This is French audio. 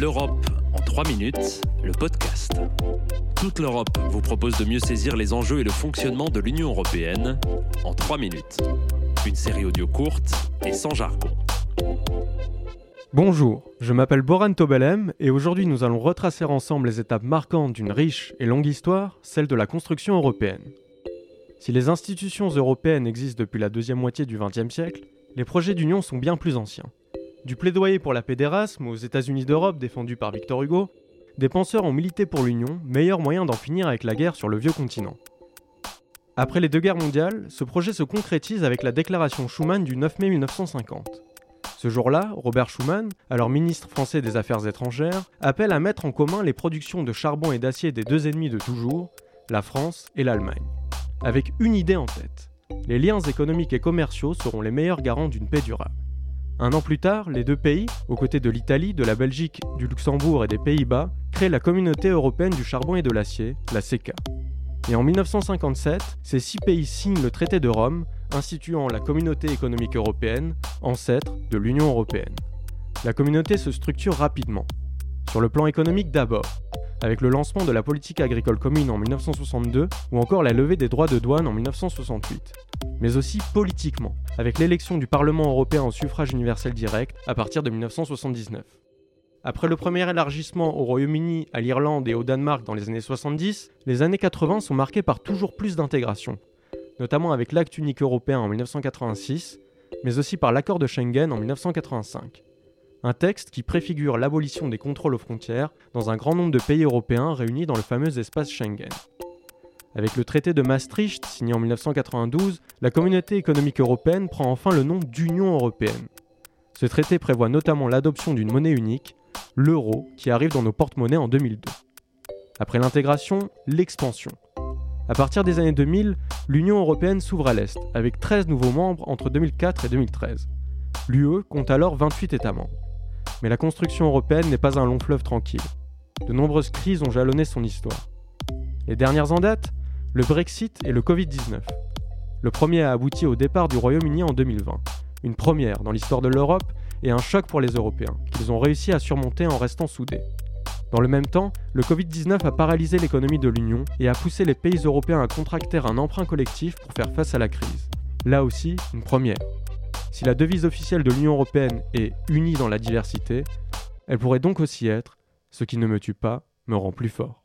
L'Europe en 3 minutes, le podcast. Toute l'Europe vous propose de mieux saisir les enjeux et le fonctionnement de l'Union européenne en 3 minutes. Une série audio courte et sans jargon. Bonjour, je m'appelle Boran Tobelem et aujourd'hui nous allons retracer ensemble les étapes marquantes d'une riche et longue histoire, celle de la construction européenne. Si les institutions européennes existent depuis la deuxième moitié du XXe siècle, les projets d'union sont bien plus anciens. Du plaidoyer pour la paix d'Erasme aux États-Unis d'Europe défendu par Victor Hugo, des penseurs ont milité pour l'Union, meilleur moyen d'en finir avec la guerre sur le vieux continent. Après les deux guerres mondiales, ce projet se concrétise avec la déclaration Schuman du 9 mai 1950. Ce jour-là, Robert Schuman, alors ministre français des Affaires étrangères, appelle à mettre en commun les productions de charbon et d'acier des deux ennemis de toujours, la France et l'Allemagne. Avec une idée en tête. Les liens économiques et commerciaux seront les meilleurs garants d'une paix durable. Un an plus tard, les deux pays, aux côtés de l'Italie, de la Belgique, du Luxembourg et des Pays-Bas, créent la Communauté européenne du charbon et de l'acier, la CECA. Et en 1957, ces six pays signent le traité de Rome, instituant la Communauté économique européenne, ancêtre de l'Union européenne. La communauté se structure rapidement. Sur le plan économique d'abord, avec le lancement de la politique agricole commune en 1962 ou encore la levée des droits de douane en 1968. Mais aussi politiquement, avec l'élection du Parlement européen au suffrage universel direct à partir de 1979. Après le premier élargissement au Royaume-Uni, à l'Irlande et au Danemark dans les années 70, les années 80 sont marquées par toujours plus d'intégration, notamment avec l'acte unique européen en 1986, mais aussi par l'accord de Schengen en 1985 un texte qui préfigure l'abolition des contrôles aux frontières dans un grand nombre de pays européens réunis dans le fameux espace Schengen. Avec le traité de Maastricht, signé en 1992, la communauté économique européenne prend enfin le nom d'Union européenne. Ce traité prévoit notamment l'adoption d'une monnaie unique, l'euro, qui arrive dans nos porte-monnaies en 2002. Après l'intégration, l'expansion. À partir des années 2000, l'Union européenne s'ouvre à l'Est, avec 13 nouveaux membres entre 2004 et 2013. L'UE compte alors 28 États membres. Mais la construction européenne n'est pas un long fleuve tranquille. De nombreuses crises ont jalonné son histoire. Les dernières en date, le Brexit et le Covid-19. Le premier a abouti au départ du Royaume-Uni en 2020, une première dans l'histoire de l'Europe et un choc pour les Européens, qu'ils ont réussi à surmonter en restant soudés. Dans le même temps, le Covid-19 a paralysé l'économie de l'Union et a poussé les pays européens à contracter un emprunt collectif pour faire face à la crise. Là aussi, une première. Si la devise officielle de l'Union européenne est Unie dans la diversité, elle pourrait donc aussi être Ce qui ne me tue pas me rend plus fort.